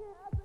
Guten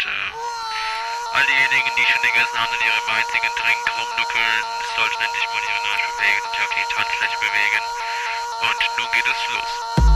und äh, all diejenigen, die schon den ganzen Abend in ihrem einzigen Drink rumnuckeln, sollten endlich mal ihren Arsch bewegen und auf die Tanzfläche bewegen. Und nun geht es los.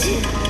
si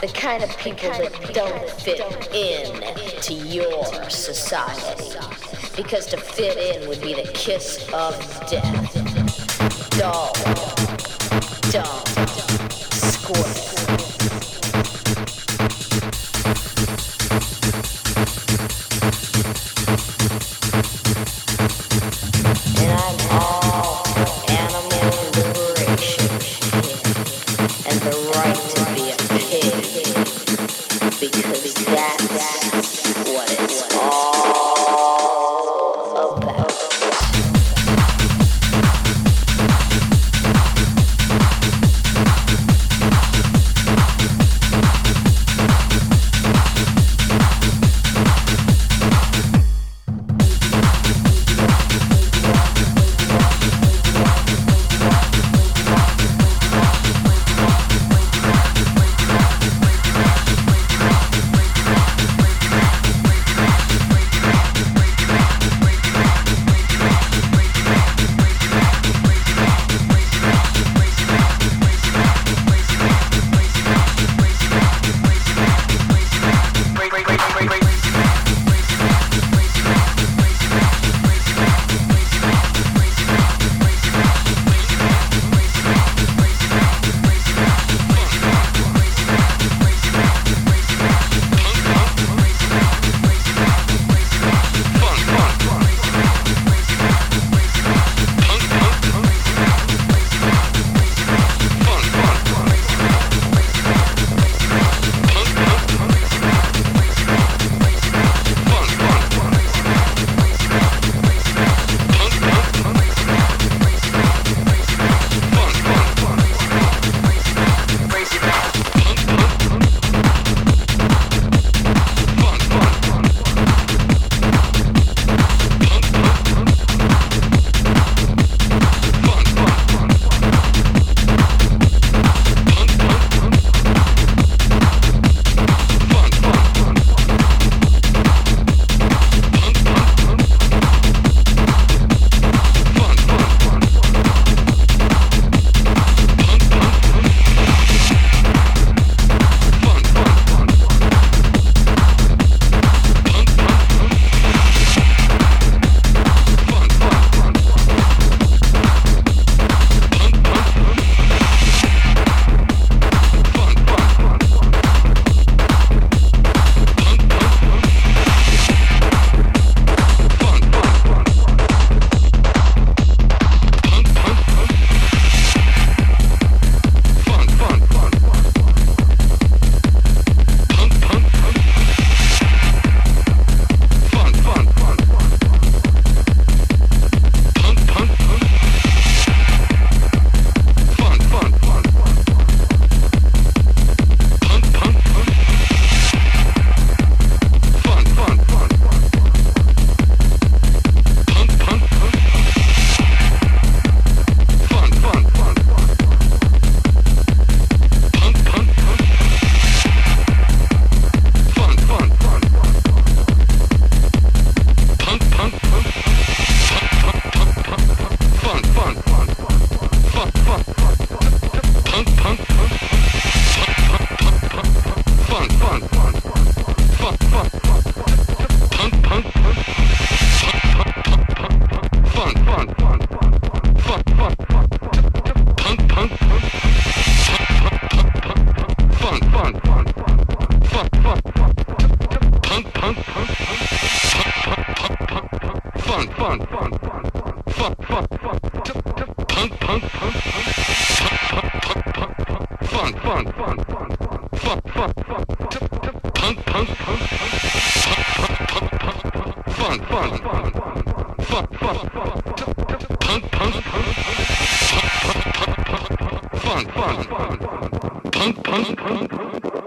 The kind of people that don't fit in to your society. Because to fit in would be the kiss of death. Dull, dumb, square. funk, funk, funk, funk, funk, punk, punk, punk, funk, funk, funk, punk, punk, punk.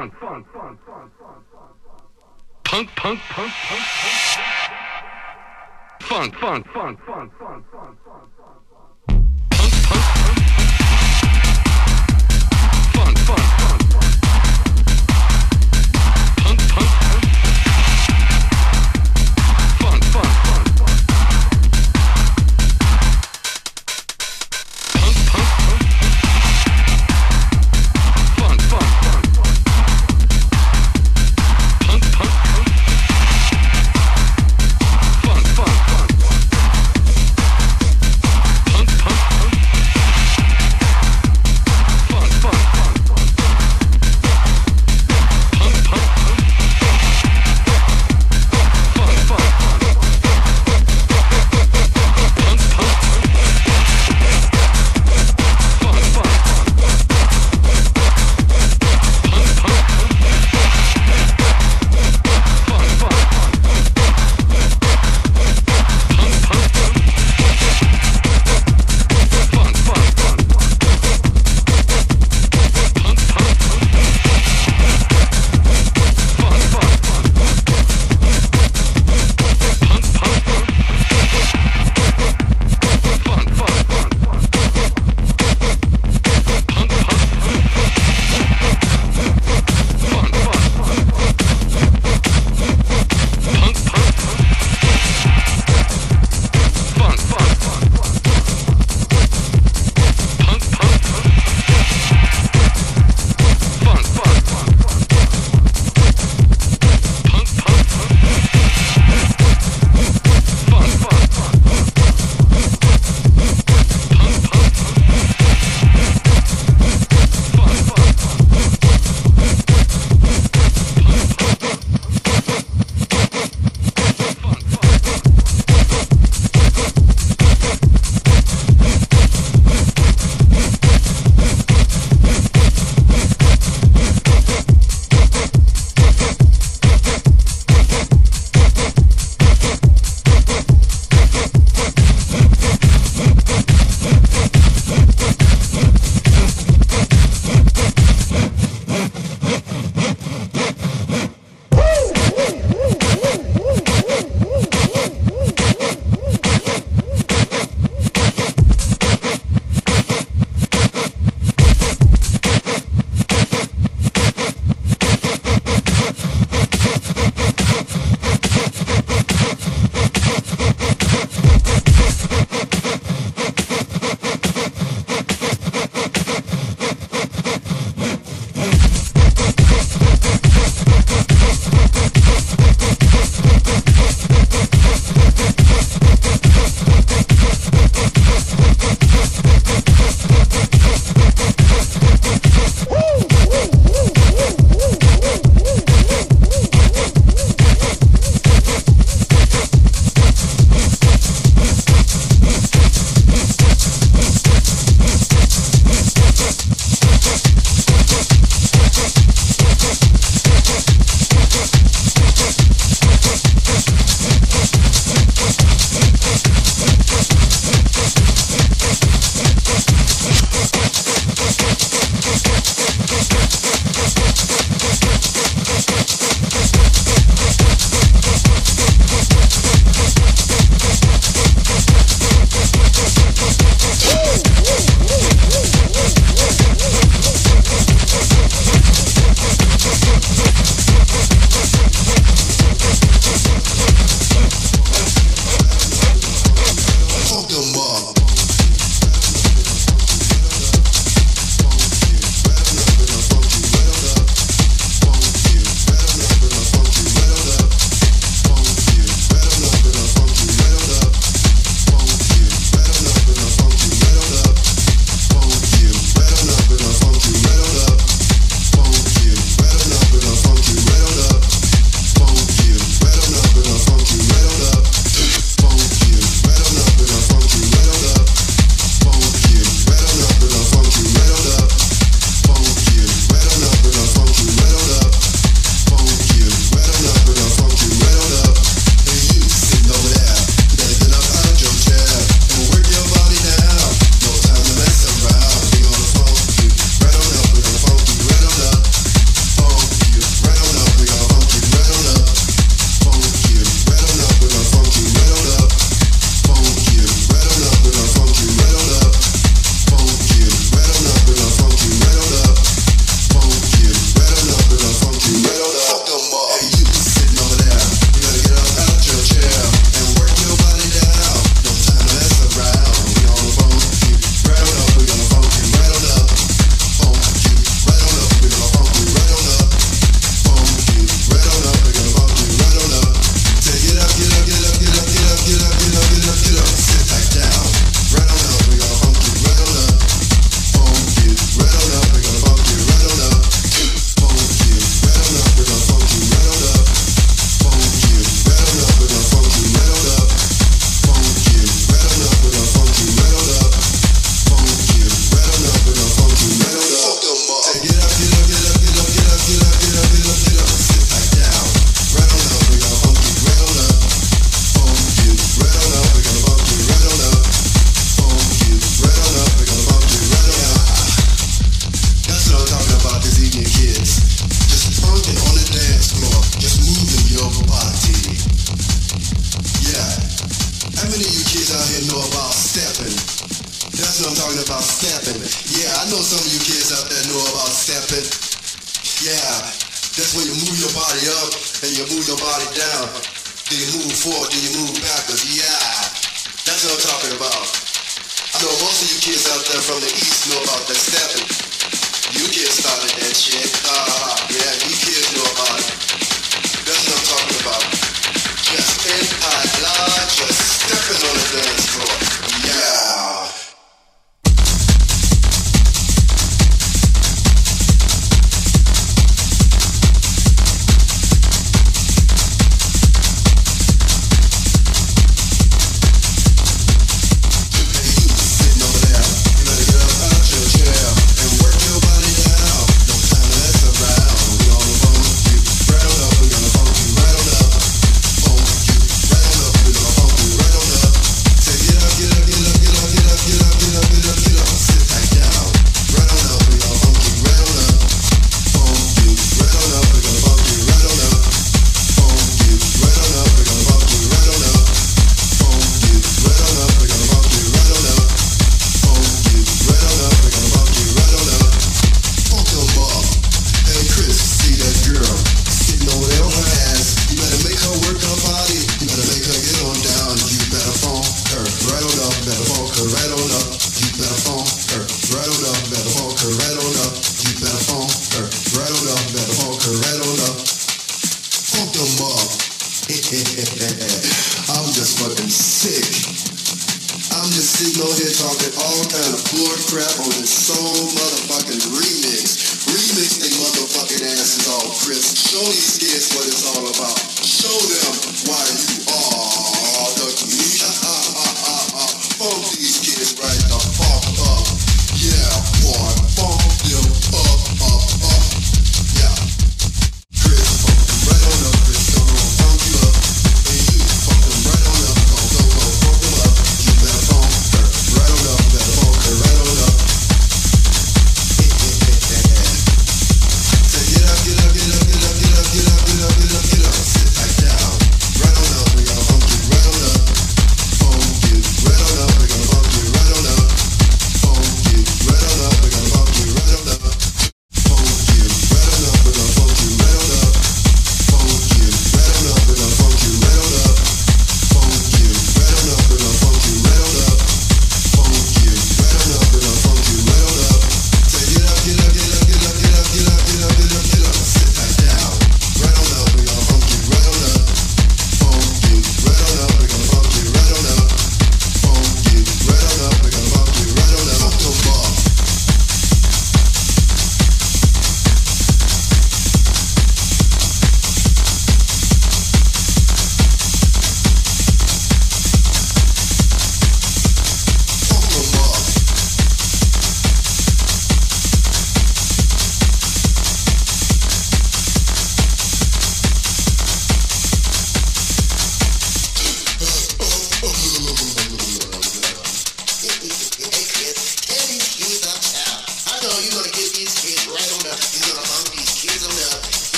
funk, funk, funk, funk, funk, punk, punk, punk, punk, punk, funk, funk, funk, funk, funk, funk, funk, funk.